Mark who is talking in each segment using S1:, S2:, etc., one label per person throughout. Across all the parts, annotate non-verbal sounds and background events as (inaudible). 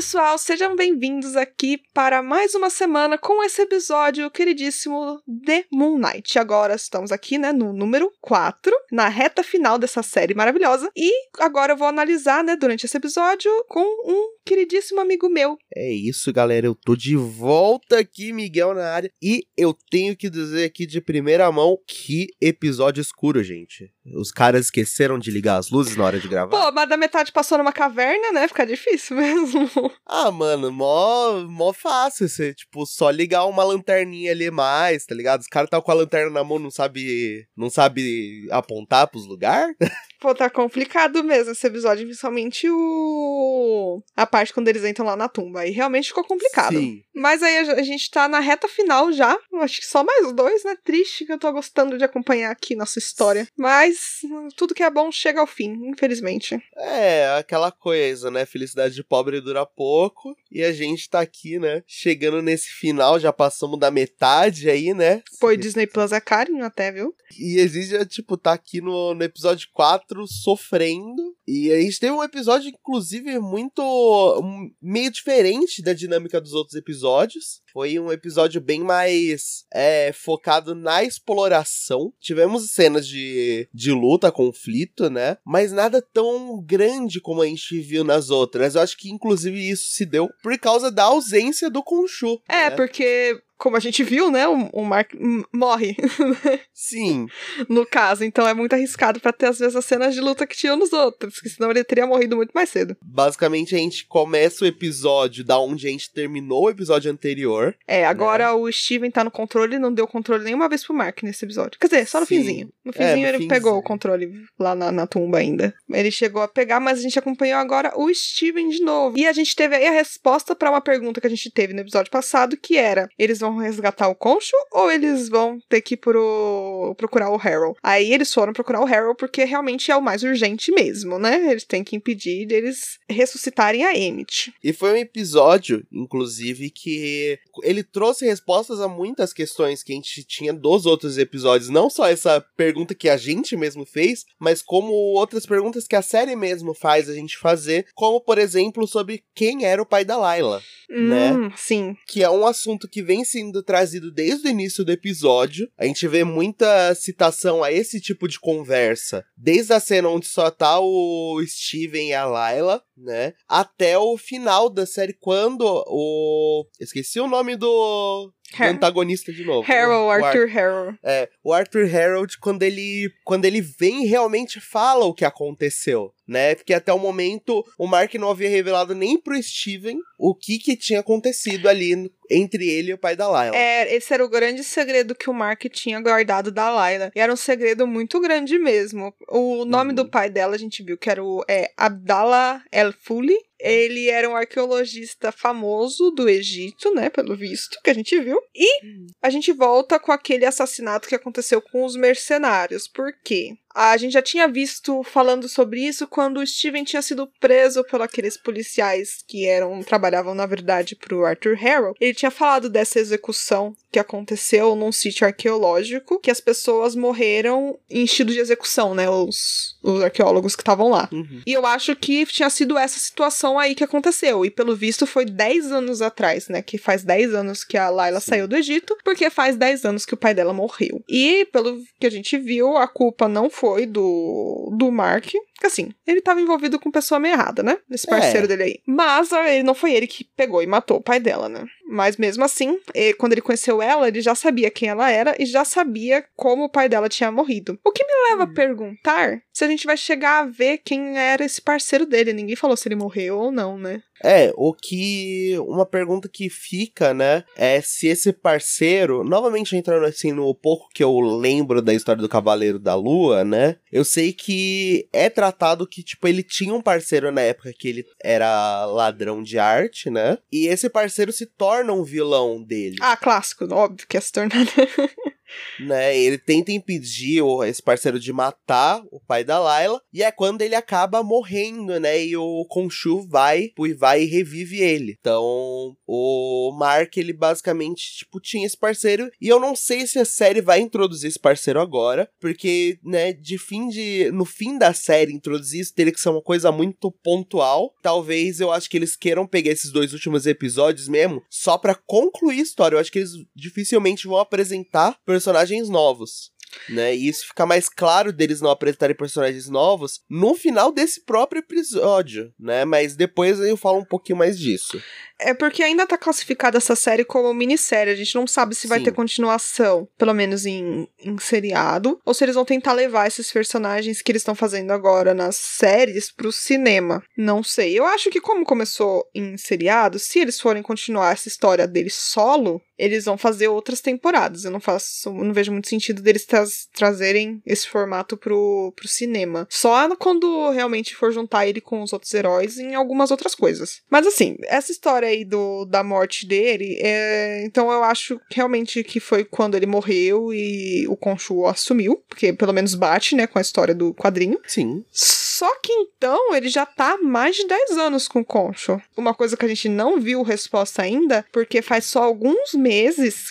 S1: pessoal, sejam bem-vindos aqui para mais uma semana com esse episódio queridíssimo de Moon Knight. Agora estamos aqui, né, no número 4, na reta final dessa série maravilhosa. E agora eu vou analisar, né, durante esse episódio com um queridíssimo amigo meu.
S2: É isso, galera. Eu tô de volta aqui, Miguel na área. E eu tenho que dizer aqui de primeira mão que episódio escuro, gente. Os caras esqueceram de ligar as luzes na hora de gravar.
S1: Pô, mas da metade passou numa caverna, né? Fica difícil (laughs) mesmo.
S2: Ah, mano, mó, mó fácil. Você, tipo, só ligar uma lanterninha ali mais, tá ligado? Os caras tá com a lanterna na mão, não sabe, não sabe apontar pros lugares. (laughs)
S1: Pô, tá complicado mesmo esse episódio, principalmente o. a parte quando eles entram lá na tumba. Aí realmente ficou complicado.
S2: Sim.
S1: Mas aí a a gente tá na reta final já. Acho que só mais dois, né? Triste que eu tô gostando de acompanhar aqui nossa história. Mas tudo que é bom chega ao fim, infelizmente.
S2: É, aquela coisa, né? Felicidade de pobre dura pouco. E a gente tá aqui, né? Chegando nesse final, já passamos da metade aí, né?
S1: E Disney Plus é carinho até, viu?
S2: E a gente já, tipo, tá aqui no, no episódio 4 sofrendo. E a gente teve um episódio, inclusive, muito. um- meio diferente da dinâmica dos outros episódios. Foi um episódio bem mais é, focado na exploração. Tivemos cenas de, de luta, conflito, né? Mas nada tão grande como a gente viu nas outras. Eu acho que, inclusive, isso se deu por causa da ausência do Khonshu.
S1: É,
S2: né?
S1: porque, como a gente viu, né? O, o Mark morre (laughs)
S2: Sim,
S1: no caso. Então é muito arriscado pra ter, às vezes, as cenas de luta que tinham nos outros. Porque senão ele teria morrido muito mais cedo.
S2: basicamente a gente começa o episódio da onde a gente terminou o episódio anterior.
S1: É, agora o Steven tá no controle e não deu controle nenhuma vez pro Mark nesse episódio. Quer dizer, só no
S2: Sim.
S1: finzinho. No
S2: É,
S1: finzinho
S2: no
S1: ele
S2: finzinho.
S1: pegou o controle lá na, na tumba ainda. Ele chegou a pegar, mas a gente acompanhou agora o Steven de novo. E a gente teve aí a resposta pra uma pergunta que a gente teve no episódio passado, que era: eles vão resgatar o Concho ou eles vão ter que ir pro, procurar o Harold? Aí eles foram procurar o Harold porque realmente é o mais urgente mesmo, né? Eles têm que impedir deles ressuscitarem a Emmett.
S2: E foi um episódio, inclusive, que ele trouxe respostas a muitas questões que a gente tinha dos outros episódios. Não só essa pergunta que a gente mesmo fez, mas como outras perguntas que a série mesmo faz a gente fazer. Como, por exemplo, sobre quem era o pai da Layla. Né?
S1: Hum, sim.
S2: que é um assunto que vem sendo trazido desde o início do episódio. A gente vê muita citação a esse tipo de conversa, desde a cena onde só tá o Steven e a Layla, né? Até o final da série, quando o. Esqueci o nome do.
S1: Har-
S2: antagonista de novo.
S1: Harold,
S2: O Ar-
S1: Arthur Harold.
S2: é, o Arthur Harold, quando ele, quando ele vem realmente fala o que aconteceu, né? Porque até o momento o Mark não havia revelado nem pro Steven o que que tinha acontecido ali entre ele e o pai da Layla.
S1: É, esse era o grande segredo que o Mark tinha guardado da Layla. E era um segredo muito grande mesmo. O nome
S2: Uhum.
S1: do pai dela, a gente viu que era o é, Abdallah El Fuli. Ele era um arqueologista famoso do Egito, né? Pelo visto, que a gente viu. E a gente volta com aquele assassinato que aconteceu com os mercenários. Por quê? A gente já tinha visto falando sobre isso quando o Steven tinha sido preso por aqueles policiais que eram trabalhavam na verdade pro Arthur Harrow. Ele tinha falado dessa execução que aconteceu num sítio arqueológico, que as pessoas morreram em estilo de execução, né, os, os arqueólogos que estavam lá.
S2: Uhum.
S1: E eu acho que tinha sido essa situação aí que aconteceu. E pelo visto foi 10 anos atrás, né? Que faz 10 anos que a Layla
S2: Sim.
S1: saiu do Egito, porque faz 10 anos que o pai dela morreu. E pelo que a gente viu, a culpa não foi do, do Mark. Porque assim, ele tava envolvido com pessoa meio errada, né? Esse parceiro
S2: É.
S1: dele aí. Mas ah, ele não foi ele que pegou e matou o pai dela, né? Mas mesmo assim, eh, quando ele conheceu ela, ele já sabia quem ela era e já sabia como o pai dela tinha morrido. O que me leva a perguntar se a gente vai chegar a ver quem era esse parceiro dele. Ninguém falou se ele morreu ou não, né?
S2: É, o que. Uma pergunta que fica, né? É se esse parceiro. Novamente entrando assim no pouco que eu lembro da história do Cavaleiro da Lua, né? Eu sei que é tratado que, tipo, ele tinha um parceiro na época que ele era ladrão de arte, né? E esse parceiro se torna um vilão dele.
S1: Ah, clássico, óbvio que ia se tornar. (laughs)
S2: né? Ele tenta impedir esse parceiro de matar o pai da Layla, e é quando ele acaba morrendo, né? E o Khonshu vai, vai e revive ele. Então, o Mark, ele basicamente, tipo, tinha esse parceiro, e eu não sei se a série vai introduzir esse parceiro agora, porque, né, de fim de. No fim da série, introduzir isso teria que ser uma coisa muito pontual. Talvez eu acho que eles queiram pegar esses dois últimos episódios mesmo, só para concluir a história. Eu acho que eles dificilmente vão apresentar personagens novos né? E isso fica mais claro deles não apresentarem personagens novos no final desse próprio episódio, né? Mas depois eu falo um pouquinho mais disso.
S1: É porque ainda tá classificada essa série como minissérie. A gente não sabe se vai Sim. ter continuação, pelo menos em, em seriado, ou se eles vão tentar levar esses personagens que eles estão fazendo agora nas séries pro cinema. Não sei. Eu acho que, como começou em seriado, se eles forem continuar essa história deles solo, eles vão fazer outras temporadas. Eu não faço, não vejo muito sentido deles tra trazerem esse formato pro, pro cinema. Só quando realmente for juntar ele com os outros heróis em algumas outras coisas. Mas assim, essa história aí do, da morte dele, é, então eu acho realmente que foi quando ele morreu e o Conchu assumiu, porque pelo menos bate, né, com a história do quadrinho.
S2: Sim.
S1: Só que então ele já tá há mais de 10 anos com o Concho. Uma coisa que a gente não viu resposta ainda, porque faz só alguns meses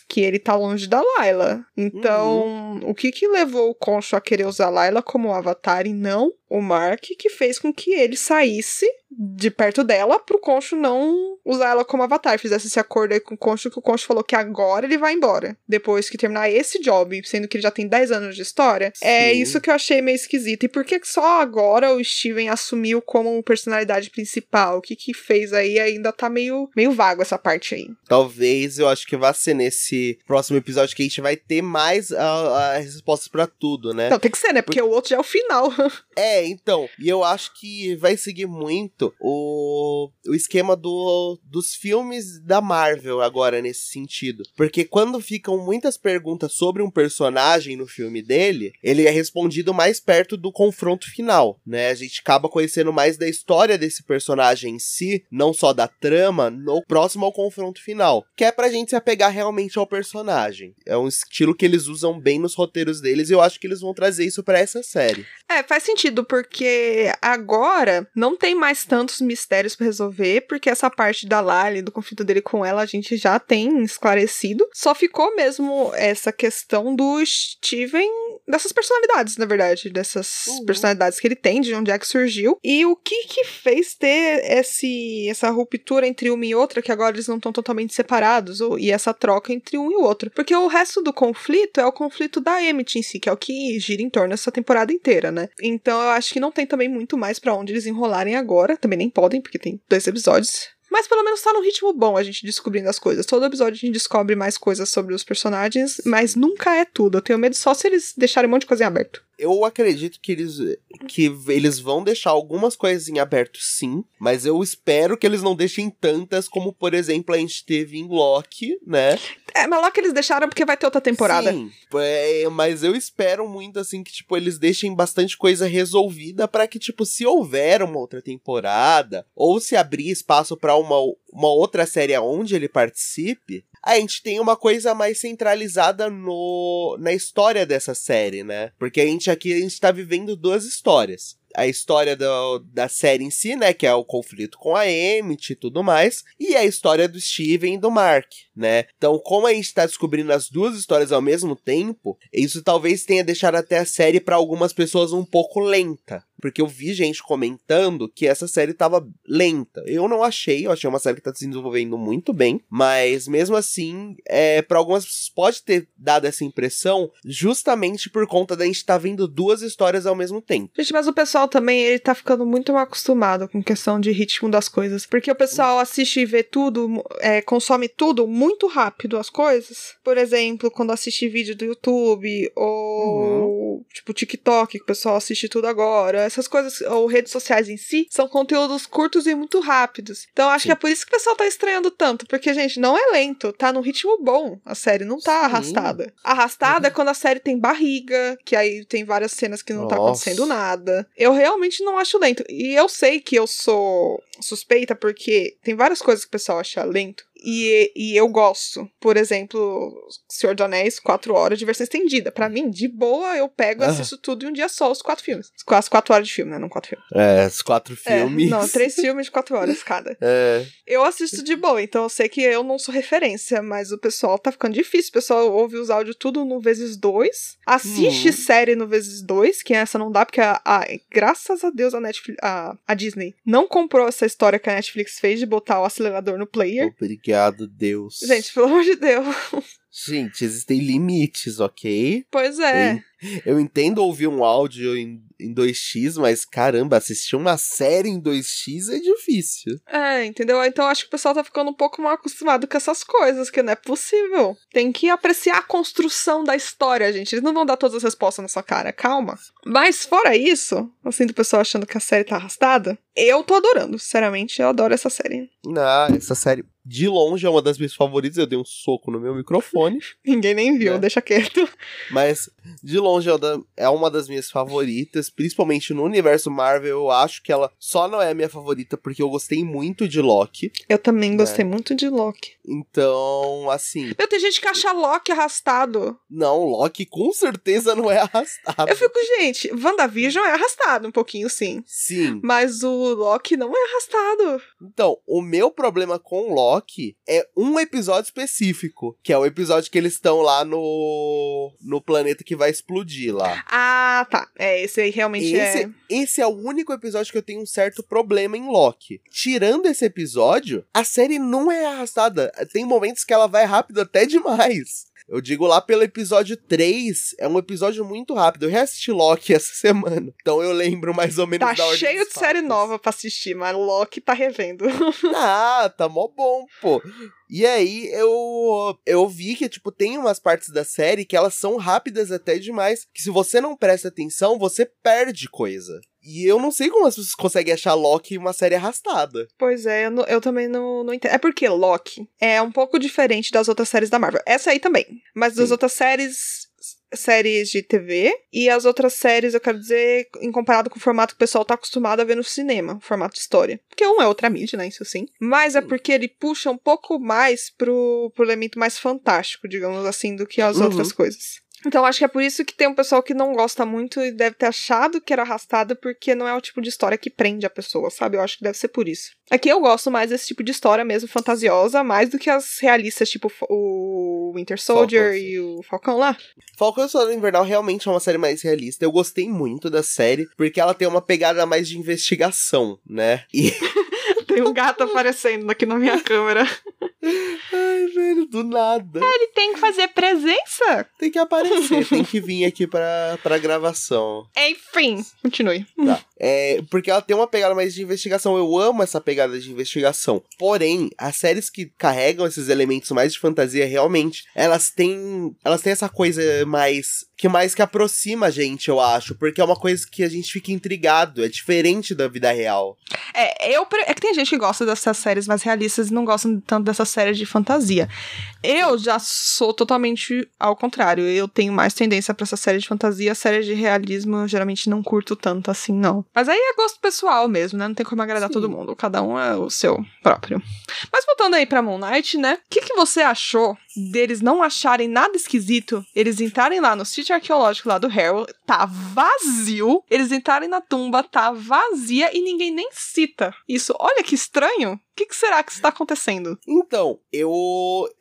S1: que ele tá longe da Layla. Então, uhum. o que que levou o Concho a querer usar a Layla como avatar e não o Mark, que fez com que ele saísse de perto dela pro Concho não usar ela como avatar. Fizesse esse acordo aí com o Concho, que o Concho falou que agora ele vai embora. Depois que terminar esse job, sendo que ele já tem 10 anos de história. É Sim. É isso que eu achei meio esquisito. E por que só agora o Steven assumiu como personalidade principal? O que que fez aí ainda tá meio, meio vago essa parte aí.
S2: Talvez eu acho que vai ser nesse próximo episódio que a gente vai ter mais as respostas para tudo, né?
S1: Não, tem que ser, né? Porque, Porque o outro já é o final. (laughs)
S2: é, então. E eu acho que vai seguir muito o, o esquema do, dos filmes da Marvel agora nesse sentido. Porque quando ficam muitas perguntas sobre um personagem no filme dele, ele é respondido mais perto do confronto final, né? A gente acaba conhecendo mais da história desse personagem em si, não só da trama, no próximo ao confronto final. Que é pra gente se apegar realmente ao personagem. É um estilo que eles usam bem nos roteiros deles e eu acho que eles vão trazer isso para essa série.
S1: É, faz sentido, porque agora não tem mais tantos mistérios para resolver, porque essa parte da Lali, do conflito dele com ela, a gente já tem esclarecido. Só ficou mesmo essa questão do Steven, dessas personalidades, na verdade, dessas uhum. personalidades que ele tem, de onde é que surgiu, e o que que fez ter esse, essa ruptura entre uma e outra, que agora eles não estão totalmente separados, ou, e essa troca entre um e o outro. Porque o resto do conflito é o conflito da Emmett em si, que é o que gira em torno dessa temporada inteira, né? Então eu acho que não tem também muito mais para onde eles enrolarem agora, também nem podem, porque tem dois episódios. Mas pelo menos tá no ritmo bom a gente descobrindo as coisas. Todo episódio a gente descobre mais coisas sobre os personagens, mas nunca é tudo. Eu tenho medo só se eles deixarem um monte de coisa em aberto
S2: eu acredito que eles, que eles vão deixar algumas coisas em aberto, sim, mas eu espero que eles não deixem tantas como, por exemplo, a gente teve em Loki, né?
S1: É, mas Loki eles deixaram porque vai ter outra temporada.
S2: Sim, é, mas eu espero muito, assim, que, tipo, eles deixem bastante coisa resolvida para que, tipo, se houver uma outra temporada, ou se abrir espaço para uma, uma outra série onde ele participe, a gente tem uma coisa mais centralizada no na história dessa série, né? Porque a gente aqui a gente tá vivendo duas histórias a história do, da série em si, né? Que é o conflito com a Emmett e tudo mais. E a história do Steven e do Mark, né? Então, como a gente tá descobrindo as duas histórias ao mesmo tempo, isso talvez tenha deixado até a série para algumas pessoas um pouco lenta. Porque eu vi gente comentando que essa série tava lenta. Eu não achei, eu achei uma série que tá se desenvolvendo muito bem. Mas mesmo assim, é, para algumas pessoas pode ter dado essa impressão justamente por conta da gente estar tá vendo duas histórias ao mesmo tempo.
S1: Gente, mas o pessoal também, ele tá ficando muito mal acostumado com questão de ritmo das coisas. Porque o pessoal assiste e vê tudo, é, consome tudo muito rápido as coisas. Por exemplo, quando assiste vídeo do YouTube ou uhum. tipo TikTok, que o pessoal assiste tudo agora essas coisas, ou redes sociais em si, são conteúdos curtos e muito rápidos. Então acho Sim. que é por isso que o pessoal tá estranhando tanto, porque, gente, não é lento, tá num ritmo bom. A série não tá Sim. arrastada. Arrastada uhum. é quando a série tem barriga, que aí tem várias cenas que não tá Nossa. tá acontecendo nada. Eu realmente não acho lento. E eu sei que eu sou suspeita porque tem várias coisas que o pessoal acha lento. E, e eu gosto. Por exemplo, Senhor dos Anéis, quatro horas de versão estendida. Pra mim, de boa, eu pego e
S2: Ah.
S1: assisto tudo em um dia só, os quatro filmes. As quatro horas de filme, né? Não quatro filmes.
S2: É, os quatro
S1: É,
S2: filmes.
S1: não, três (laughs) filmes de quatro horas cada.
S2: É,
S1: Eu assisto de boa, então eu sei que eu não sou referência, mas o pessoal tá ficando difícil. O pessoal ouve os áudios tudo no vezes dois, assiste
S2: Uhum.
S1: série no vezes dois, que essa não dá, porque a, a- graças a Deus a Netflix, a, a Disney não comprou essa história que a Netflix fez de botar o acelerador no player.
S2: obrigado, Deus.
S1: Gente, pelo amor de Deus.
S2: Gente, existem limites, ok?
S1: Pois é.
S2: Eu entendo ouvir um áudio em, em 2x, mas caramba, assistir uma série em 2x é difícil.
S1: É, entendeu? Então acho que o pessoal tá ficando um pouco mal acostumado com essas coisas, que não é possível. Tem que apreciar a construção da história, gente. Eles não vão dar todas as respostas na sua cara, calma. Mas fora isso, assim, do pessoal achando que a série tá arrastada, eu tô adorando. Sinceramente, eu adoro essa série.
S2: Ah, essa série de longe é uma das minhas favoritas. Eu dei um soco no meu microfone, (laughs)
S1: Ninguém nem viu,
S2: É.
S1: deixa quieto.
S2: mas de longe é é uma das minhas favoritas, principalmente no universo Marvel. Eu acho que ela só não é a minha favorita porque eu gostei muito de Loki.
S1: Eu também gostei
S2: É.
S1: muito de Loki.
S2: Então, assim,
S1: Meu, tem gente que acha Loki arrastado.
S2: não, Loki com certeza não é arrastado.
S1: Eu fico, gente, WandaVision é arrastado um pouquinho, sim.
S2: Sim.
S1: Mas o Loki não é arrastado.
S2: Então, o meu problema com Loki é um episódio específico, que é o episódio que eles estão lá no no planeta que vai explodir lá.
S1: Ah, tá. É, esse aí realmente é.
S2: Esse, esse é o único episódio que eu tenho um certo problema em Loki. Tirando esse episódio, a série não é arrastada. Tem momentos que ela vai rápido até demais. Eu digo lá pelo episódio 3, é um episódio muito rápido. Eu reassisti Loki (laughs) essa semana, então eu lembro mais ou menos
S1: Tá
S2: da ordem
S1: cheio de série nova pra assistir, mas Loki tá revendo. (laughs)
S2: Ah, tá mó bom, pô. E aí eu eu vi que tipo tem umas partes da série que elas são rápidas até demais, que se você não presta atenção, você perde coisa. E eu não sei como as pessoas conseguem achar Loki uma série arrastada.
S1: pois é, eu, não- eu também não, não entendo. É porque Loki é um pouco diferente das outras séries da Marvel. Essa aí também. Mas das
S2: Sim.
S1: outras séries. Séries de TV e as outras séries, eu quero dizer, em comparado com o formato que o pessoal tá acostumado a ver no cinema, o formato de história. Porque um é outra mídia, né? Isso sim. Mas é porque ele puxa um pouco mais pro, pro elemento mais fantástico, digamos assim, do que as
S2: Uhum.
S1: outras coisas. Então acho que é por isso que tem um pessoal que não gosta muito e deve ter achado que era arrastada porque não é o tipo de história que prende a pessoa, sabe? Eu acho que deve ser por isso. Aqui eu gosto mais desse tipo de história mesmo, fantasiosa, mais do que as realistas, tipo o Winter Soldier e o Falcão lá.
S2: Falcão e Soldado Invernal realmente é uma série mais realista. Eu gostei muito da série, porque ela tem uma pegada mais de investigação, né? E (laughs)
S1: Tem um gato (laughs) aparecendo aqui na minha câmera.
S2: ai, velho, do nada.
S1: Ele tem que fazer presença?
S2: Tem que aparecer, tem que vir aqui pra, pra gravação.
S1: Enfim, continue.
S2: Tá. É, porque ela tem uma pegada mais de investigação. Eu amo essa pegada de investigação. Porém, as séries que carregam esses elementos mais de fantasia, realmente, elas têm. Elas têm essa coisa mais. Que mais que aproxima a gente, eu acho. Porque é uma coisa que a gente fica intrigado. É diferente da vida real.
S1: É, eu, é que tem gente que gosta dessas séries mais realistas e não gostam tanto dessas séries de fantasia. Eu já sou totalmente ao contrário. Eu tenho mais tendência pra essa série de fantasia. Séries de realismo eu geralmente não curto tanto assim, não. Mas aí é gosto pessoal mesmo, né? Não tem como agradar
S2: Sim.
S1: todo mundo. Cada um é o seu próprio. Mas voltando aí pra Moon Knight, né? O que, que você achou deles não acharem nada esquisito? Eles entrarem lá no sítio arqueológico lá do Harold, tá vazio. Eles entrarem na tumba, tá vazia e ninguém nem cita isso. Olha que estranho. O que, que será que está acontecendo?
S2: Então, eu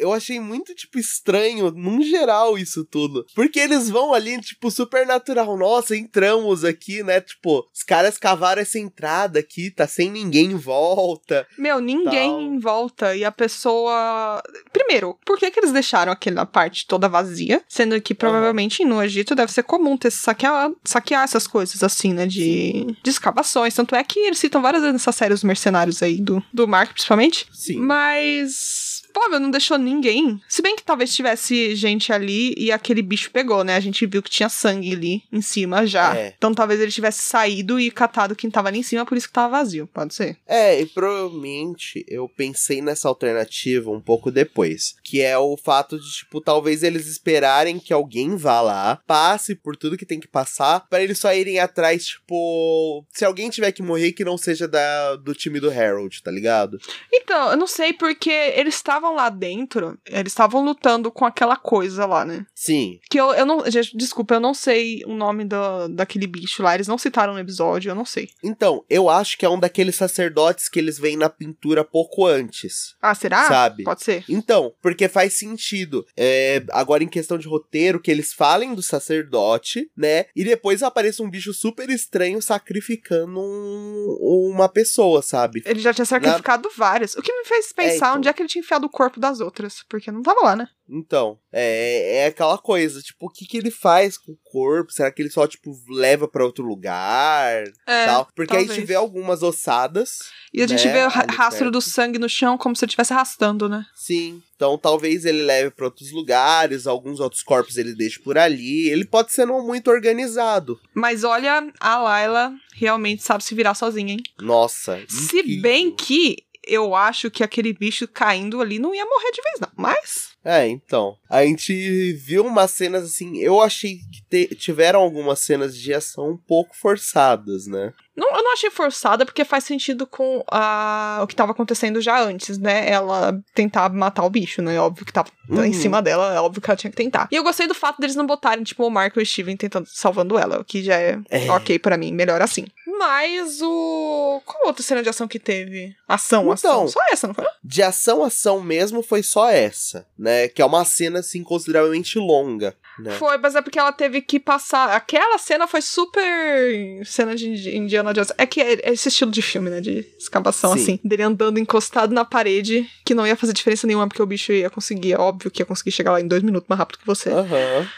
S2: eu achei muito, tipo, estranho, num geral, isso tudo. Porque eles vão ali, tipo, super natural. Nossa, entramos aqui, né? Tipo, os caras cavaram essa entrada aqui, tá sem ninguém em volta.
S1: Meu, ninguém
S2: Tal.
S1: em volta e a pessoa. Primeiro, por que, que eles deixaram aquela parte toda vazia? Sendo que provavelmente no Egito deve ser comum ter saquear, saquear essas coisas assim, né? De, de escavações. Tanto é que eles citam várias vezes nessa série os mercenários aí do, do Principalmente.
S2: Sim.
S1: Mas. Pô, meu, não deixou ninguém. Se bem que talvez tivesse gente ali e aquele bicho pegou, né? A gente viu que tinha sangue ali em cima já.
S2: É.
S1: Então talvez ele tivesse saído e catado quem tava ali em cima, por isso que tava vazio. Pode ser.
S2: É, e provavelmente eu pensei nessa alternativa um pouco depois. Que é o fato de, tipo, talvez eles esperarem que alguém vá lá, passe por tudo que tem que passar, pra eles só irem atrás, tipo. Se alguém tiver que morrer, que não seja da, do time do Harold, tá ligado?
S1: Então, eu não sei porque eles estavam estavam lá dentro, eles estavam lutando com aquela coisa lá, né?
S2: Sim.
S1: Que eu, eu não. gente, Desculpa, eu não sei o nome do, daquele bicho lá. Eles não citaram no episódio, eu não sei.
S2: Então, eu acho que é um daqueles sacerdotes que eles veem na pintura pouco antes.
S1: Ah, será?
S2: Sabe?
S1: Pode ser.
S2: Então, porque faz sentido. É, agora, em questão de roteiro, que eles falem do sacerdote, né? E depois apareça um bicho super estranho sacrificando um- uma pessoa, sabe?
S1: Ele já tinha sacrificado várias. O que me fez pensar
S2: então.
S1: onde é que ele tinha enfiado o corpo das outras. Porque não tava lá, né?
S2: Então, é, é aquela coisa, tipo, o que, que ele faz com o corpo? Será que ele só, tipo, leva pra outro lugar?
S1: É.
S2: tal? Porque aí a gente
S1: talvez.
S2: vê algumas ossadas.
S1: E a gente
S2: né,
S1: vê o ra- rastro
S2: perto.
S1: do sangue no chão como se ele estivesse arrastando, né?
S2: Sim. Então talvez ele leve pra outros lugares, alguns outros corpos ele deixe por ali. Ele pode ser não muito organizado.
S1: Mas olha, a Layla realmente sabe se virar sozinha, hein?
S2: Nossa.
S1: Se
S2: incrível.
S1: bem que eu acho que aquele bicho caindo ali não ia morrer de vez, não. Mas.
S2: É, então. A gente viu umas cenas assim. Eu achei que tiveram algumas cenas de ação um pouco forçadas, né?
S1: Não, eu não achei forçada, porque faz sentido com a, o que tava acontecendo já antes, né? Ela tentar matar o bicho, né? Óbvio que tava
S2: Uhum.
S1: em cima dela, é óbvio que ela tinha que tentar. E eu gostei do fato deles não botarem, tipo, o Mark e o Steven tentando salvando ela, o que já é,
S2: É.
S1: ok pra mim, melhor assim. Mas o. Qual outra cena de ação que teve? Ação, ação.
S2: Então.
S1: Só essa, não foi?
S2: De ação ação mesmo foi só essa, né? Que é uma cena assim consideravelmente longa, né?
S1: Foi, mas é porque ela teve que passar. Aquela cena foi super cena de Indi- Indiana Jones. É que é esse estilo de filme, né? De escavação,
S2: Sim.
S1: assim. Dele andando encostado na parede, que não ia fazer diferença nenhuma, porque o bicho ia conseguir. É óbvio que ia conseguir chegar lá em dois minutos mais rápido que você.
S2: Aham.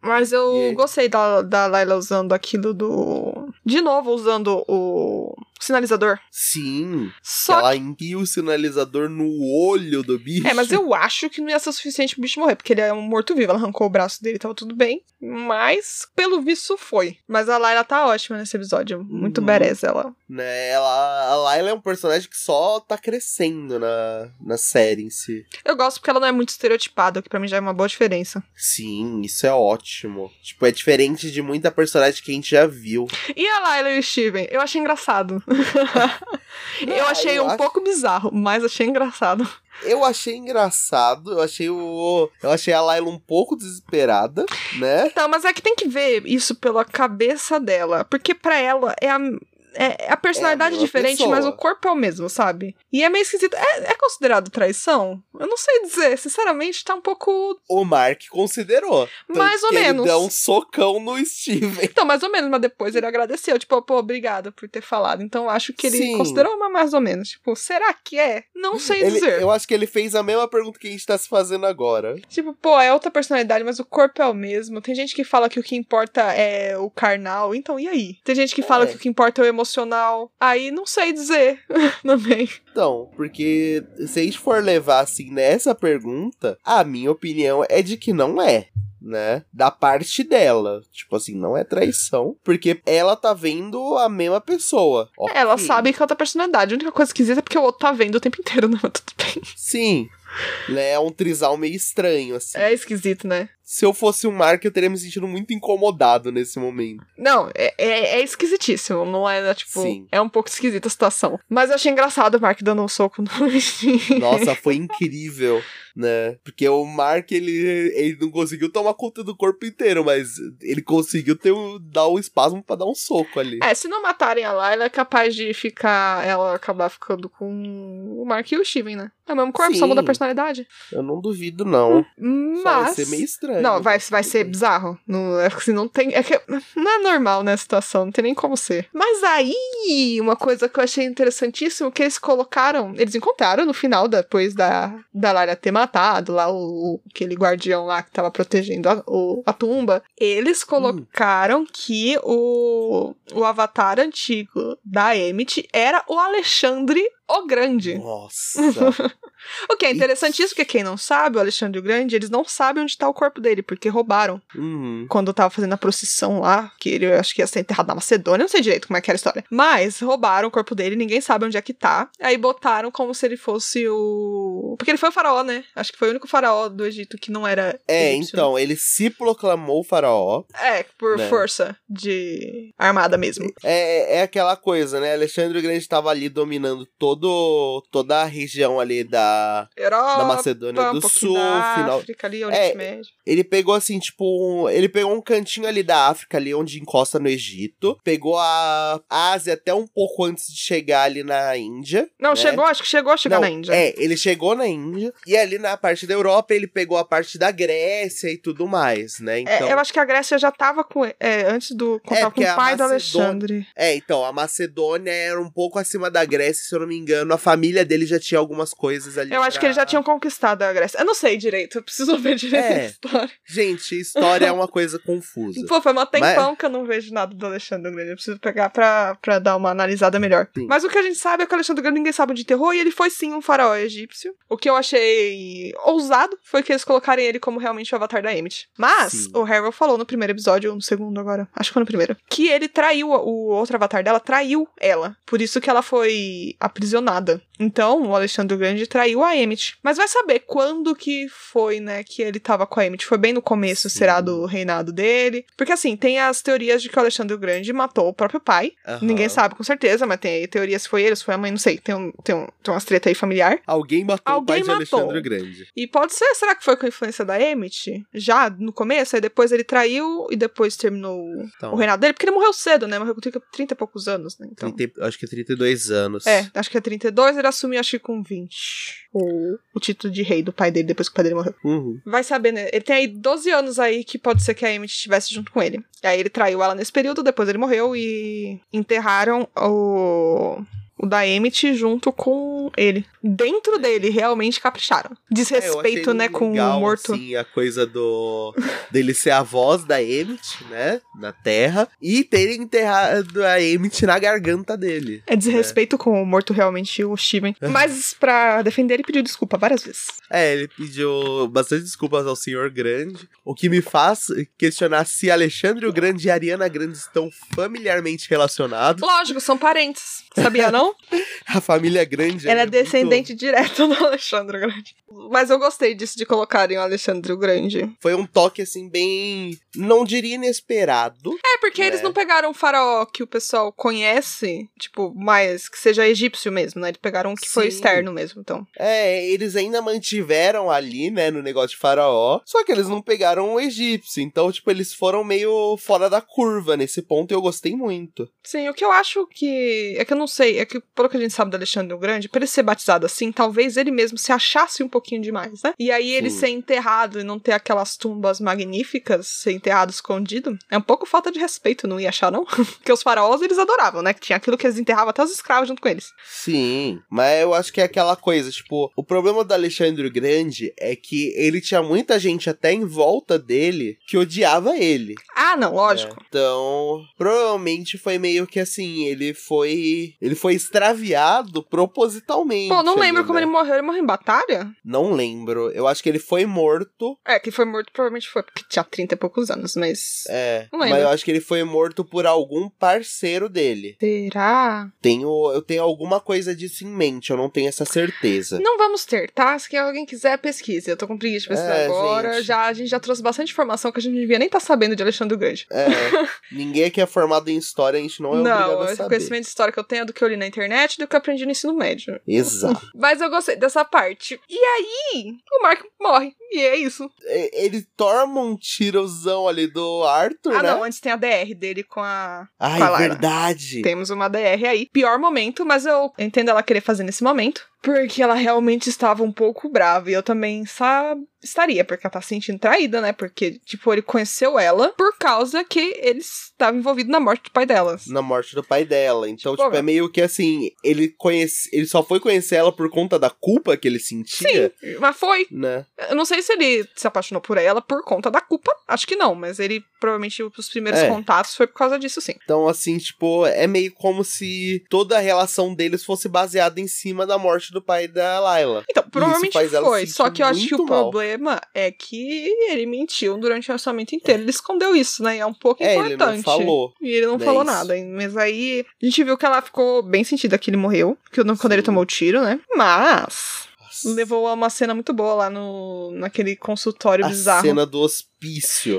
S1: Mas eu gostei da, da Layla usando aquilo do. De novo, usando o sinalizador.
S2: Sim.
S1: Só
S2: Ela enfia o sinalizador no olho do bicho.
S1: É, mas eu acho que não ia ser o suficiente pro bicho morrer, porque ele é um morto-vivo. Ela arrancou o braço dele, tava tudo bem. Mas, pelo visto, foi. Mas a Layla tá ótima nesse episódio. Muito badass ela.
S2: Né, ela, a Layla é um personagem que só tá crescendo na, na série em si.
S1: Eu gosto porque ela não é muito estereotipada, o que pra mim já é uma boa diferença.
S2: Sim, isso é ótimo. Tipo, é diferente de muita personagem que a gente já viu.
S1: E a Layla e o Steven? Eu achei engraçado. (laughs) (laughs) eu achei
S2: eu
S1: um
S2: acho-
S1: pouco bizarro, mas achei engraçado.
S2: Eu achei engraçado, eu achei o. Eu achei a Layla um pouco desesperada, né?
S1: Então, mas é que tem que ver isso pela cabeça dela. Porque pra ela é a. É, a personalidade
S2: mesma
S1: diferente,
S2: pessoa.
S1: mas o corpo é o mesmo, sabe? E é meio esquisito. É, é considerado traição? Eu não sei dizer. Sinceramente, tá um pouco.
S2: O Mark considerou.
S1: Mais ou menos.
S2: Ele deu um socão no Steven.
S1: Então, mais ou menos, mas depois ele agradeceu. Tipo, pô, obrigada por ter falado. Então, acho que ele
S2: Sim.
S1: considerou uma mais ou menos. Tipo, será que é? Não sei
S2: Ele-
S1: dizer.
S2: eu acho que ele fez a mesma pergunta que a gente tá se fazendo agora.
S1: Tipo, pô, é outra personalidade, mas o corpo é o mesmo. Tem gente que fala que o que importa é o carnal, então e aí? Tem gente que fala
S2: É.
S1: que o que importa é o emocional. Aí não sei dizer (laughs) também.
S2: Então, porque se a gente for levar assim nessa pergunta, a minha opinião é de que não é. Né? Da parte dela. Tipo assim, não é traição. Porque ela tá vendo a mesma pessoa. Ok.
S1: Ela sabe que é outra personalidade. A única coisa esquisita é porque o outro tá vendo o tempo inteiro, né? (laughs) Mas tudo bem.
S2: Sim. Né? É um trisal meio estranho, assim.
S1: É esquisito, né?
S2: Se eu fosse o Mark, eu teria me sentido muito incomodado nesse momento.
S1: Não, é, é, é esquisitíssimo. Não é, né, tipo,
S2: Sim.
S1: é um pouco esquisita a situação. Mas eu achei engraçado o Mark dando um soco no. (laughs)
S2: Nossa, foi incrível, né? Porque o Mark, ele, ele não conseguiu tomar conta do corpo inteiro, mas ele conseguiu ter dar o espasmo pra dar um soco ali.
S1: É, se não matarem a Layla, é capaz de ficar. Ela acabar ficando com o Mark e o Steven, né? É o mesmo corpo, só
S2: Sim.
S1: muda a personalidade.
S2: Eu não duvido, não.
S1: Mas.
S2: Só vai ser meio estranho.
S1: Não, vai, vai ser bizarro. Não, é, assim, não tem. É que não é normal nessa situação, não tem nem como ser. Mas aí, uma coisa que eu achei interessantíssimo que eles colocaram. Eles encontraram no final, depois da, da Lara ter matado lá o, aquele guardião lá que tava protegendo a, o- a tumba. Eles colocaram que o, o avatar antigo da Emmett era o Alexandre o Grande.
S2: Nossa. (laughs)
S1: O que é interessantíssimo, porque quem não sabe, o Alexandre o Grande, eles não sabem onde tá o corpo dele, porque roubaram.
S2: Uhum.
S1: Quando tava fazendo a procissão lá, que ele acho que ia ser enterrado na Macedônia, não sei direito como é que era a história. Mas roubaram o corpo dele, ninguém sabe onde é que tá. Aí botaram como se ele fosse o. Porque ele foi o faraó, né? Acho que foi o único faraó do Egito que não era.
S2: É,
S1: egípcio.
S2: então, ele se proclamou faraó.
S1: É, por
S2: Né?
S1: força de armada mesmo.
S2: É, é aquela coisa, né? Alexandre o Grande estava ali dominando todo todo, toda a região ali da,
S1: Europa,
S2: da Macedônia
S1: um
S2: do
S1: pouquinho
S2: Sul,
S1: da
S2: final.
S1: África ali, Oriente
S2: É,
S1: Médio.
S2: Ele pegou assim, tipo, um- ele pegou um cantinho ali da África, ali onde encosta no Egito. Pegou a Ásia até um pouco antes de chegar ali na Índia.
S1: Não,
S2: né?
S1: chegou, acho que chegou a chegar
S2: Não,
S1: na Índia.
S2: É, ele chegou na Índia. E ali na parte da Europa, ele pegou a parte da Grécia e tudo mais, né?
S1: É,
S2: Então,
S1: eu acho que a Grécia já tava com. É, antes do. Contava com o pai do
S2: Macedônia-
S1: Alexandre.
S2: É, então, a Macedônia era um pouco acima da Grécia, se eu não me engano. A família dele já tinha algumas coisas ali.
S1: Eu acho que eles já
S2: pra-
S1: tinham conquistado a Grécia. Eu não sei direito, eu preciso (laughs) ver direito
S2: É.
S1: a história.
S2: Gente, história é uma coisa confusa.
S1: Pô, foi um tempão que eu não vejo nada do Alexandre Grande. Eu preciso pegar pra, pra dar uma analisada melhor.
S2: Sim.
S1: Mas o que a gente sabe é que o Alexandre Grande ninguém sabe de terror e ele foi sim um faraó egípcio. O que eu achei ousado foi que eles colocarem ele como realmente o avatar da Emmett. Mas
S2: Sim.
S1: o Harold falou no primeiro episódio, ou no segundo agora, acho que foi no primeiro, que ele traiu, o outro avatar dela traiu ela. Por isso que ela foi aprisionada. Então, o Alexandre Grande traiu a Emmett. Mas vai saber quando que foi, né, que ele tava com a Emmett. Foi bem no começo,
S2: Sim.
S1: será, do reinado dele. Porque, assim, tem as teorias de que o Alexandre Grande matou o próprio pai.
S2: Aham.
S1: Ninguém sabe com certeza, mas tem aí teoria se foi ele, se foi a mãe, não sei. Tem, um, tem, um, tem umas treta aí familiar.
S2: Alguém matou
S1: Alguém
S2: o pai
S1: matou.
S2: de Alexandre Grande.
S1: E pode ser, será que foi com a influência da Emmett? Já no começo, aí depois ele traiu e depois terminou
S2: Então,
S1: o reinado dele, porque ele morreu cedo, né? Morreu com 30, 30 e poucos anos, né? Então.
S2: 30 acho que 32 anos.
S1: É, acho que é 32, ele assumiu acho que com 20. O, o título de rei do pai dele depois que o pai dele morreu.
S2: Uhum.
S1: Vai saber, né? Ele tem aí 12 anos aí que pode ser que a Emmett estivesse junto com ele. E aí ele traiu ela nesse período, depois ele morreu e enterraram o. O da Emmett junto com ele. Dentro dele, realmente capricharam.
S2: É,
S1: Desrespeito,
S2: achei
S1: né, com
S2: legal,
S1: o morto.
S2: Assim, a coisa do dele ser a voz da Emmett, né, na Terra, e terem enterrado a Emmett na garganta dele.
S1: É desrespeito com o morto, realmente, o Steven. Mas pra defender, ele pediu desculpa várias vezes.
S2: É, ele pediu bastante desculpas ao Senhor Grande, o que me faz questionar se Alexandre o Grande e Ariana Grande estão familiarmente relacionados.
S1: Lógico, são parentes. Sabia, não?
S2: A família Grande
S1: Ela é
S2: muito-
S1: descendente direto do Alexandre o Grande. Mas eu gostei disso de colocarem o Alexandre o Grande.
S2: Foi um toque, assim, bem... Não diria inesperado.
S1: É, porque eles
S2: É.
S1: não pegaram um faraó que o pessoal conhece, tipo, mais que seja egípcio mesmo, né? Eles pegaram um que foi
S2: Sim.
S1: externo mesmo, então.
S2: É, eles ainda mantiveram ali, né, no negócio de faraó, só que eles não pegaram o egípcio, então, tipo, eles foram meio fora da curva nesse ponto e eu gostei muito.
S1: Sim, o que eu acho que. É que eu não sei, é que pelo que a gente sabe do Alexandre o Grande, pra ele ser batizado assim, talvez ele mesmo se achasse um pouquinho demais, né? E aí ele
S2: Sim.
S1: ser enterrado e não ter aquelas tumbas magníficas, ser enterrado escondido, é um pouco falta de respeito, não ia achar, não? (laughs) Porque os faraós eles adoravam, né? Que tinha aquilo que eles enterravam até os escravos junto com eles.
S2: Sim, mas eu acho que é aquela coisa, tipo, o problema do Alexandre o Grande é que ele tinha muita gente até em volta dele que odiava ele.
S1: Ah, não, lógico.
S2: né? Então, provavelmente foi meio que assim, ele foi. Ele foi extraviado propositalmente.
S1: Pô, não
S2: ali,
S1: lembro como
S2: né?
S1: ele morreu. Ele morreu em batalha?
S2: Não lembro. Eu acho que ele foi morto.
S1: É, que foi morto provavelmente foi, porque tinha 30 e poucos anos, mas.
S2: É.
S1: Não
S2: Mas
S1: lembro.
S2: eu acho que ele foi morto por algum parceiro dele.
S1: Será?
S2: Tenho, eu tenho alguma coisa disso em mente, eu não tenho essa certeza.
S1: Não vamos ter, tá? Se alguém quiser, pesquise. Eu tô com preguiça de pesquisar
S2: É,
S1: agora.
S2: gente.
S1: Já, a gente já trouxe bastante informação que a gente não devia nem estar sabendo de Alexandre o Grande.
S2: É. ninguém aqui é formado em história, a gente não é (laughs) obrigado
S1: não,
S2: a
S1: esse
S2: saber.
S1: conhecimento de história que eu tenho é do que eu li na internet do que eu aprendi no ensino médio.
S2: Exato. (laughs)
S1: Mas eu gostei dessa parte. E aí, o Mark morre. E é isso.
S2: Ele toma um tirozão ali do Arthur,
S1: ah,
S2: né?
S1: não, antes tem a DR dele com a.
S2: Ai,
S1: com a Lara.
S2: verdade.
S1: Temos uma DR aí. Pior momento, mas eu entendo ela querer fazer nesse momento. Porque ela realmente estava um pouco brava. E eu também sa estaria, porque ela tá se sentindo traída, né? Porque, tipo, ele conheceu ela por causa que ele estava envolvido na morte do pai delas.
S2: Na morte do pai dela. Então,
S1: Tipo,
S2: tipo, é meio que assim, ele conhece. Ele só foi conhecer ela por conta da culpa que ele sentia.
S1: Mas foi.
S2: Né?
S1: Eu não sei se ele se apaixonou por ela por conta da culpa. Acho que não, mas ele provavelmente os primeiros
S2: É.
S1: contatos foi por causa disso, sim.
S2: Então, assim, tipo, é meio como se toda a relação deles fosse baseada em cima da morte do pai da Layla.
S1: Então, provavelmente foi. Só que eu acho que o
S2: mal.
S1: problema é que ele mentiu durante o orçamento inteiro. Ele escondeu isso, né? E é um pouco
S2: É, ele
S1: importante.
S2: não falou.
S1: E ele não
S2: né,
S1: falou
S2: isso.
S1: nada. Mas aí a gente viu que ela ficou bem sentida que ele morreu. Que quando
S2: Sim.
S1: ele tomou o tiro, né? Mas
S2: Nossa.
S1: levou a uma cena muito boa lá no naquele consultório
S2: a
S1: bizarro.
S2: cena do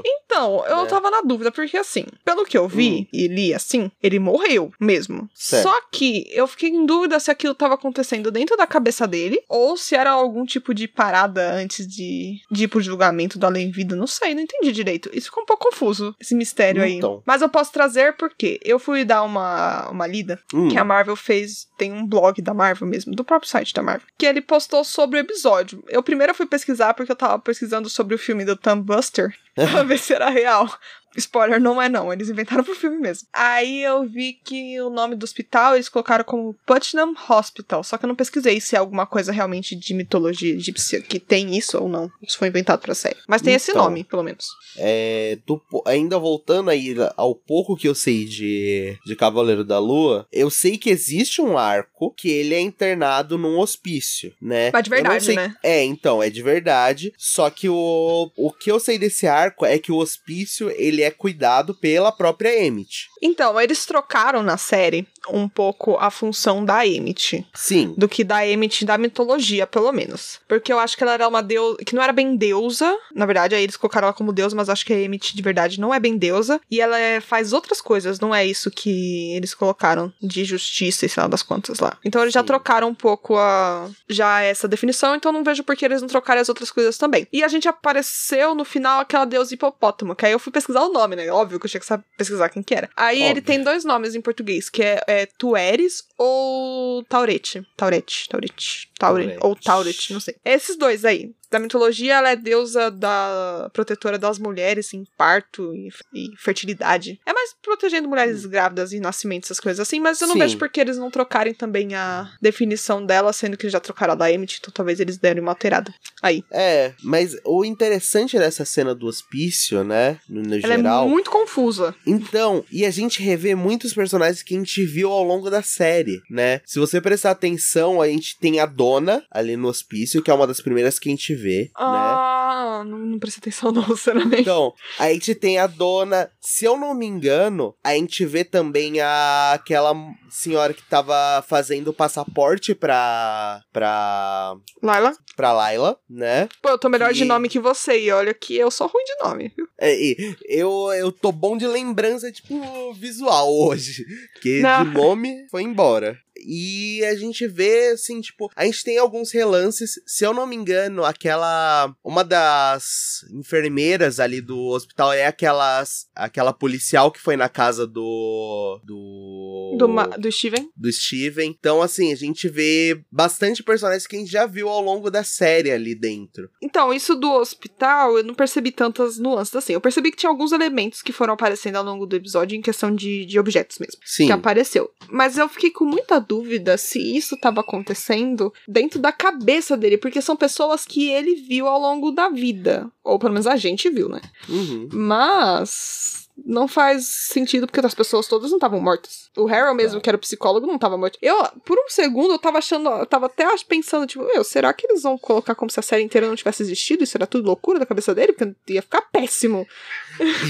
S1: Então, eu
S2: né?
S1: tava na dúvida, porque assim, pelo que eu vi
S2: Hum.
S1: e li assim, ele morreu mesmo.
S2: Certo.
S1: Só que eu fiquei em dúvida se aquilo tava acontecendo dentro da cabeça dele ou se era algum tipo de parada antes de, de ir pro julgamento do além-vida. Não sei, não entendi direito. Isso ficou um pouco confuso, esse mistério aí.
S2: Então.
S1: Mas eu posso trazer porque eu fui dar uma, uma lida
S2: Hum,
S1: que a Marvel fez, tem um blog da Marvel mesmo, do próprio site da Marvel, que ele postou sobre o episódio. Eu primeiro fui pesquisar porque eu tava pesquisando sobre o filme do Tom Buster, pra ver se era real. Spoiler, não é não, eles inventaram pro filme mesmo. Aí eu vi que o nome do hospital eles colocaram como Putnam Hospital, só que eu não pesquisei se é alguma coisa realmente de mitologia egípcia que tem isso ou não. Isso foi inventado pra série. Mas tem esse
S2: Então.
S1: nome, pelo menos.
S2: É, po- ainda voltando aí ao pouco que eu sei de, de Cavaleiro da Lua, eu sei que existe um arco que ele é internado num hospício, né?
S1: Mas de verdade,
S2: sei-
S1: né?
S2: É, então, é de verdade. Só que o, o que eu sei desse arco é que o hospício ele é cuidado pela própria Emmett.
S1: Então, eles trocaram na série um pouco a função da Emmett.
S2: Sim.
S1: do que da Emmett da mitologia, pelo menos. Porque eu acho que ela era uma deusa. que não era bem deusa. Na verdade, aí eles colocaram ela como deusa, mas acho que a Emmett de verdade não é bem deusa. E ela é- faz outras coisas, não é isso que eles colocaram de justiça e sei lá das contas lá. Então eles já
S2: Sim.
S1: trocaram um pouco a. já essa definição, então não vejo por que eles não trocarem as outras coisas também. E a gente apareceu no final aquela deusa hipopótamo, que aí eu fui pesquisar o nome, né? Óbvio que eu tinha que saber pesquisar quem que era. Aí ele
S2: Óbvio.
S1: tem dois nomes em português, que é, é Tueres ou Taurete. Taurete, Taurete, Taure,
S2: Taurete.
S1: ou Taurete, não sei. Esses dois aí. Da mitologia, ela é deusa da protetora das mulheres em parto e, e fertilidade. É mais protegendo mulheres grávidas e nascimentos, essas coisas assim, mas eu não
S2: Sim.
S1: vejo por que eles não trocarem também a definição dela, sendo que já trocaram a da Emmett, então talvez eles deram uma alterada. Aí.
S2: É, mas o interessante dessa cena do hospício, né? No, no
S1: Ela
S2: geral.
S1: é muito confusa.
S2: Então, e a gente revê muitos personagens que a gente viu ao longo da série, né? Se você prestar atenção, a gente tem a dona ali no hospício, que é uma das primeiras que a gente vê, né?
S1: Ah, não, não prestei atenção (laughs) não, sinceramente.
S2: Então, a gente tem a dona, se eu não me engano, a gente vê também a, aquela senhora que tava fazendo o passaporte pra, pra,
S1: Laila?
S2: pra Laila, né?
S1: Pô, eu tô melhor de
S2: Que-
S1: nome que você, e olha que eu sou ruim de nome, viu?
S2: É, e eu, eu tô bom de lembrança, tipo, visual hoje. Que
S1: Não.
S2: de nome foi embora. E a gente vê, assim, tipo, a gente tem alguns relances. Se eu não me engano, aquela. Uma das enfermeiras ali do hospital é aquelas. Aquela policial que foi na casa do. Do.
S1: Do, Ma- do Steven.
S2: do Steven. Então, assim, a gente vê bastante personagens que a gente já viu ao longo da série ali dentro.
S1: Então, isso do hospital, eu não percebi tantas nuances assim. Eu percebi que tinha alguns elementos que foram aparecendo ao longo do episódio em questão de, de objetos mesmo.
S2: Sim.
S1: Que apareceu. Mas eu fiquei com muita dúvida se isso tava acontecendo dentro da cabeça dele, porque são pessoas que ele viu ao longo da vida. Ou pelo menos a gente viu, né?
S2: Uhum.
S1: Mas. Não faz sentido porque as pessoas todas não estavam mortas. O Harold mesmo,
S2: Tá.
S1: que era o psicólogo, não tava morto. Eu, por um segundo, eu tava achando, eu tava até pensando, tipo, meu, será que eles vão colocar como se a série inteira não tivesse existido? Isso era tudo loucura da cabeça dele? Porque ia ficar péssimo.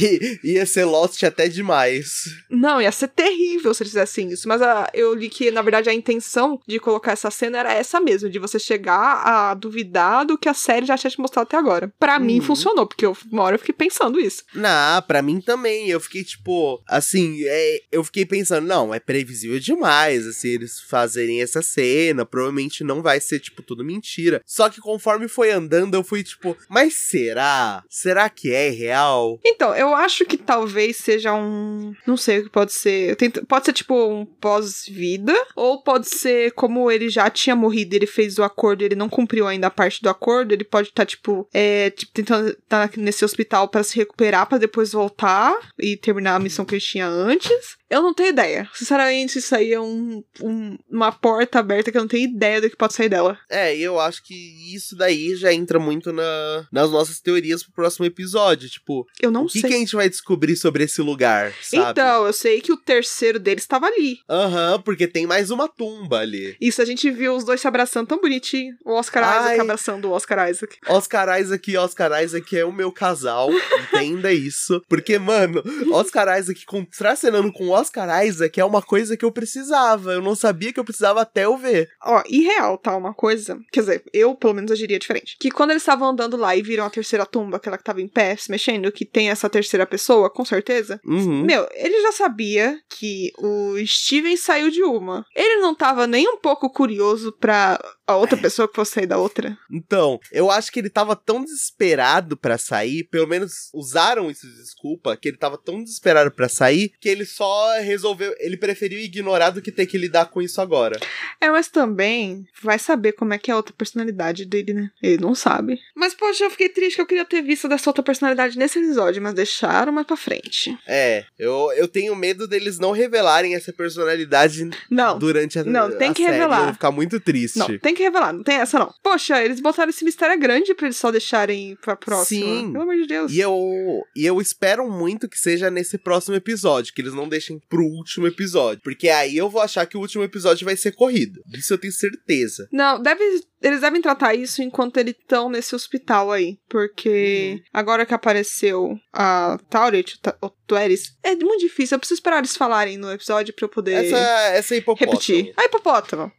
S2: I- (laughs) ia ser Lost até demais.
S1: Não, ia ser terrível se eles fizessem isso. Mas a- eu li que, na verdade, a intenção de colocar essa cena era essa mesmo, de você chegar a duvidar do que a série já tinha te mostrado até agora. Pra mim,
S2: Uhum.
S1: Funcionou, porque eu, uma hora eu fiquei pensando isso.
S2: Não, pra mim também. Eu fiquei tipo, assim, é, eu fiquei pensando, não, é previsível demais, assim, eles fazerem essa cena. Provavelmente não vai ser, tipo, tudo mentira. Só que conforme foi andando, eu fui tipo, mas será? Será que é real?
S1: Então, eu acho que talvez seja um. Não sei o que pode ser. Tento- Pode ser tipo um pós-vida, ou pode ser como ele já tinha morrido, ele fez o acordo, ele não cumpriu ainda a parte do acordo, ele pode estar, tipo, é, tipo, tentando estar nesse hospital pra se recuperar, pra depois voltar e terminar a missão que ele tinha antes. Eu não tenho ideia. Sinceramente, isso aí é um, um- uma porta aberta que eu não tenho ideia do que pode sair dela.
S2: É, e eu acho que isso daí já entra muito na, nas nossas teorias pro próximo episódio. Tipo,
S1: Eu não
S2: o que,
S1: sei.
S2: que a gente vai descobrir sobre esse lugar, sabe?
S1: Então, eu sei que o terceiro deles estava ali.
S2: Aham, porque tem mais uma tumba ali.
S1: Isso, a gente viu os dois se abraçando tão bonitinho. O Oscar Isaac
S2: Ai.
S1: abraçando o Oscar Isaac.
S2: Oscar Isaac e Oscar Isaac é o meu casal, (laughs) entenda isso. Porque, mano, Oscar Isaac contracenando com Oscar Isaac é uma coisa que eu precisava. Eu não sabia que eu precisava até eu ver.
S1: Ó, e real, tá? Uma coisa. Quer dizer, eu pelo menos agiria diferente. Que quando eles estavam andando lá e viram a terceira tumba, aquela que tava em pé, se mexendo, que tem essa terceira pessoa, com certeza.
S2: Uhum.
S1: Meu, ele já sabia que o Steven saiu de uma. Ele não tava nem um pouco curioso pra a outra pessoa que fosse sair da outra.
S2: Então, eu acho que ele tava tão desesperado pra sair, pelo menos usaram isso de desculpa, que ele tava tão desesperado pra sair, que ele só resolveu, ele preferiu ignorar do que ter que lidar com isso agora.
S1: É, mas também vai saber como é que é a outra personalidade dele, né? Ele não sabe. Mas, poxa, eu fiquei triste que eu queria ter visto dessa outra personalidade nesse episódio, mas deixaram mais pra frente.
S2: É, eu, eu tenho medo deles não revelarem essa personalidade
S1: Não.
S2: durante a
S1: Não, tem
S2: a
S1: que
S2: série.
S1: revelar.
S2: Eu vou ficar muito triste.
S1: Não, tem que revelar, não tem essa não. Poxa, eles botaram esse mistério grande pra eles só deixarem pra próxima.
S2: Sim.
S1: Pelo amor de Deus.
S2: E eu, e eu espero muito que seja nesse próximo episódio, que eles não deixem pro último episódio. Porque aí eu vou achar que o último episódio vai ser corrido. Disso eu tenho certeza.
S1: Não, deve, eles devem tratar isso enquanto eles estão nesse hospital aí. Porque agora que apareceu a Tauret, o Tueris, é muito difícil. Eu preciso esperar eles falarem no episódio pra eu poder
S2: Essa, essa é hipopótamo.
S1: repetir. A hipopótamo.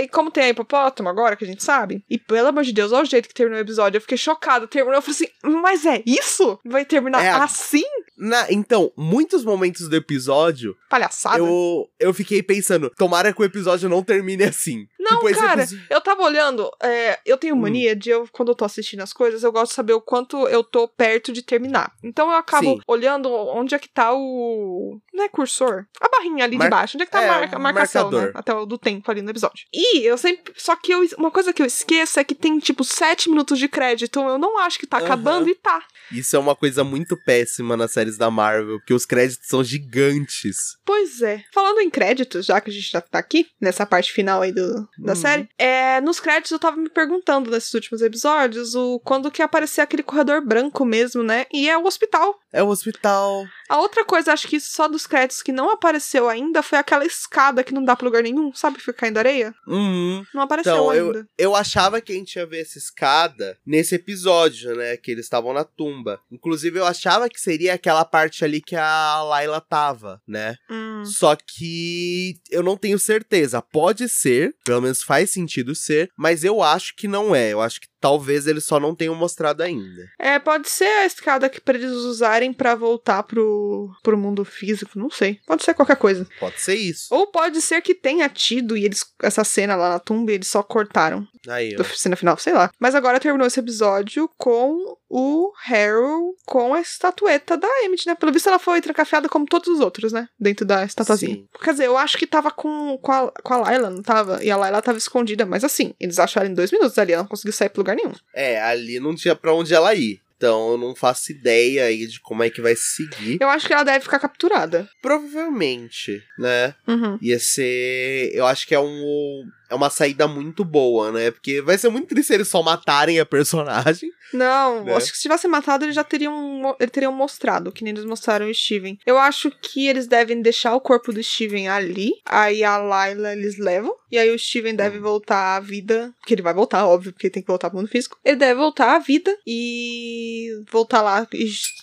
S1: E como tem a hipopótamo agora, que a gente sabe. E pelo amor de Deus, olha o jeito que terminou o episódio. Eu fiquei chocada. Terminou, eu falei assim, mas é isso? Vai terminar
S2: É
S1: assim?
S2: Na- então, muitos momentos do episódio,
S1: Palhaçada.
S2: eu, eu fiquei pensando, tomara que o episódio não termine assim.
S1: Não,
S2: Tipo,
S1: cara, eu tava olhando, é, eu tenho
S2: Hum.
S1: mania de eu, quando eu tô assistindo as coisas, eu gosto de saber o quanto eu tô perto de terminar. Então eu acabo
S2: Sim. olhando
S1: onde é que tá o. Não é cursor? A barrinha ali
S2: Mar-
S1: de baixo. Onde é que tá
S2: é,
S1: a, marca- a marcação, né? Até o do tempo ali no episódio. E eu sempre. Só que eu, uma coisa que eu esqueço é que tem, tipo, sete minutos de crédito. Eu não acho que tá
S2: Aham.
S1: acabando e tá.
S2: Isso é uma coisa muito péssima nas séries da Marvel, porque os créditos são gigantes.
S1: Pois é. Falando em créditos, já que a gente já tá aqui, nessa parte final aí do, da
S2: Uhum.
S1: série, é, nos créditos eu tava me perguntando nesses últimos episódios o quando que aparecer aquele corredor branco mesmo, né? E é o hospital.
S2: É o hospital.
S1: A outra coisa, acho que só dos créditos que não apareceu ainda foi aquela escada que não dá pra lugar nenhum, sabe? Fica caindo areia.
S2: Uhum.
S1: Não apareceu
S2: Então, eu,
S1: ainda.
S2: eu achava que a gente ia ver essa escada nesse episódio, né? Que eles estavam na tumba. Inclusive, eu achava que seria aquela parte ali que a Layla tava, né?
S1: Hum.
S2: Só que eu não tenho certeza. Pode ser, pelo menos faz sentido ser, mas eu acho que não é. Eu acho que talvez eles só não tenham mostrado ainda.
S1: É, pode ser a escada que pra eles usarem pra voltar pro, pro mundo físico, não sei. Pode ser qualquer coisa.
S2: Pode ser isso.
S1: Ou pode ser que tenha tido e eles essa cena lá na tumba e eles só cortaram.
S2: Aí, ó.
S1: cena final, sei lá. Mas agora terminou esse episódio com o Harold com a estatueta da Emmett, né? Pelo visto ela foi trancafiada como todos os outros, né? Dentro da estatuazinha.
S2: Sim.
S1: Quer dizer, eu acho que tava com, com, a, com a Layla, não tava? E a Layla tava escondida, mas assim, eles acharam em dois minutos ali, ela não conseguiu sair pro lugar nenhum.
S2: É, ali não tinha pra onde ela ir. Então eu não faço ideia aí de como é que vai seguir.
S1: Eu acho que ela deve ficar capturada.
S2: Provavelmente, né?
S1: Uhum.
S2: Ia ser. Eu acho que é um. É uma saída muito boa, né? Porque vai ser muito triste eles só matarem a personagem.
S1: Não,
S2: Né?
S1: acho que se tivesse matado, eles já teriam, eles teriam mostrado, que nem eles mostraram o Steven. Eu acho que eles devem deixar o corpo do Steven ali, aí a Layla eles levam, e aí o Steven deve voltar à vida, que ele vai voltar, óbvio, porque tem que voltar pro mundo físico. Ele deve voltar à vida e voltar lá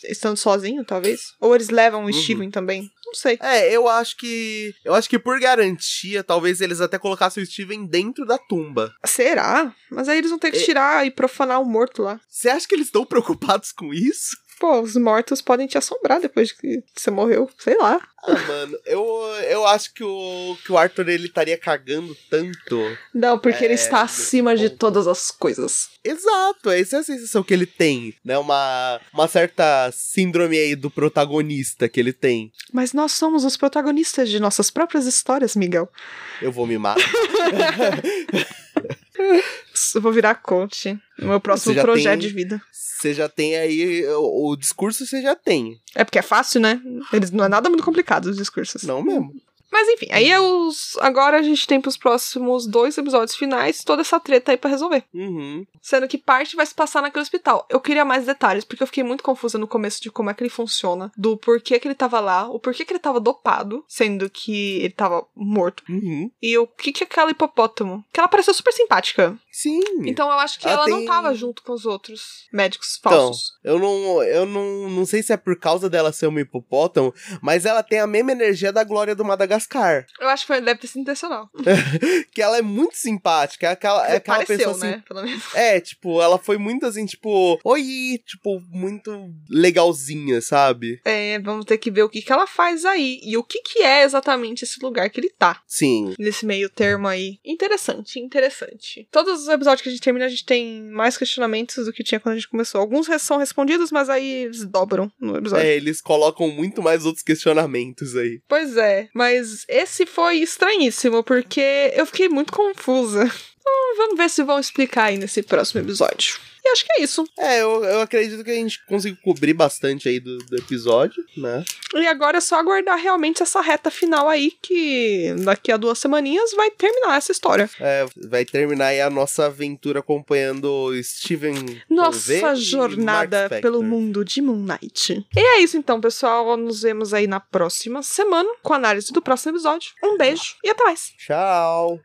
S1: estando sozinho, talvez. Ou eles levam o Steven também, sei.
S2: É, eu acho que. Eu acho que por garantia, talvez eles até colocassem o Steven dentro da tumba.
S1: Será? Mas aí eles vão ter que
S2: É.
S1: tirar e profanar o morto lá.
S2: Você acha que eles estão preocupados com isso?
S1: Pô, os mortos podem te assombrar depois que você morreu, sei lá.
S2: Ah, mano, eu, eu acho que o, que o Arthur ele estaria cagando tanto.
S1: Não, porque ele
S2: É,
S1: está acima de
S2: ponto.
S1: todas as coisas.
S2: Exato, essa é a sensação que ele tem, né? Uma, uma certa síndrome aí do protagonista que ele tem.
S1: Mas nós somos os protagonistas de nossas próprias histórias, Miguel.
S2: Eu vou me matar. (laughs)
S1: Eu vou virar coach no meu próximo projeto
S2: tem-
S1: de vida.
S2: Você já tem aí. O, o discurso você já tem.
S1: É porque é fácil, né? Eles não é nada muito complicado os discursos.
S2: Não mesmo.
S1: Mas enfim, aí é os. Agora a gente tem pros próximos dois episódios finais toda essa treta aí pra resolver.
S2: Uhum.
S1: Sendo que parte vai se passar naquele hospital. Eu queria mais detalhes, porque eu fiquei muito confusa no começo de como é que ele funciona. Do porquê que ele tava lá, o porquê que ele tava dopado, sendo que ele tava morto.
S2: Uhum.
S1: E o que que é aquela hipopótamo? Que ela pareceu super simpática.
S2: Sim.
S1: Então eu acho que
S2: Ela
S1: ela não
S2: tem-
S1: tava junto com os outros médicos
S2: Então,
S1: falsos.
S2: eu não, eu não, não sei se é por causa dela ser uma hipopótamo, mas ela tem a mesma energia da Glória do Madagascar.
S1: Eu acho que foi- deve ter sido intencional. (laughs)
S2: Que ela é muito simpática. É aquela, é aquela
S1: Pareceu,
S2: pessoa assim.
S1: né? Pelo menos.
S2: É, tipo, ela foi muito assim, tipo, oi, tipo, muito legalzinha, sabe?
S1: É, vamos ter que ver o que, que ela faz aí. E o que, que é exatamente esse lugar que ele tá.
S2: Sim.
S1: Nesse meio termo aí. Interessante, interessante. Todos os episódios que a gente termina, a gente tem mais questionamentos do que tinha quando a gente começou. Alguns são respondidos, mas aí eles dobram no episódio.
S2: É, eles colocam muito mais outros questionamentos aí.
S1: Pois é, mas esse foi estranhíssimo, porque eu fiquei muito confusa. Então, vamos ver se vão explicar aí nesse próximo episódio. E acho que é isso.
S2: É, eu, eu acredito que a gente conseguiu cobrir bastante aí do, do episódio, né?
S1: E agora é só aguardar realmente essa reta final aí, que daqui a duas semaninhas vai terminar essa história.
S2: É, vai terminar aí a nossa aventura acompanhando o Steven
S1: Nossa jornada pelo mundo de Moon Knight. E é isso então, pessoal. Nos vemos aí na próxima semana com a análise do próximo episódio. Um beijo e até mais.
S2: Tchau!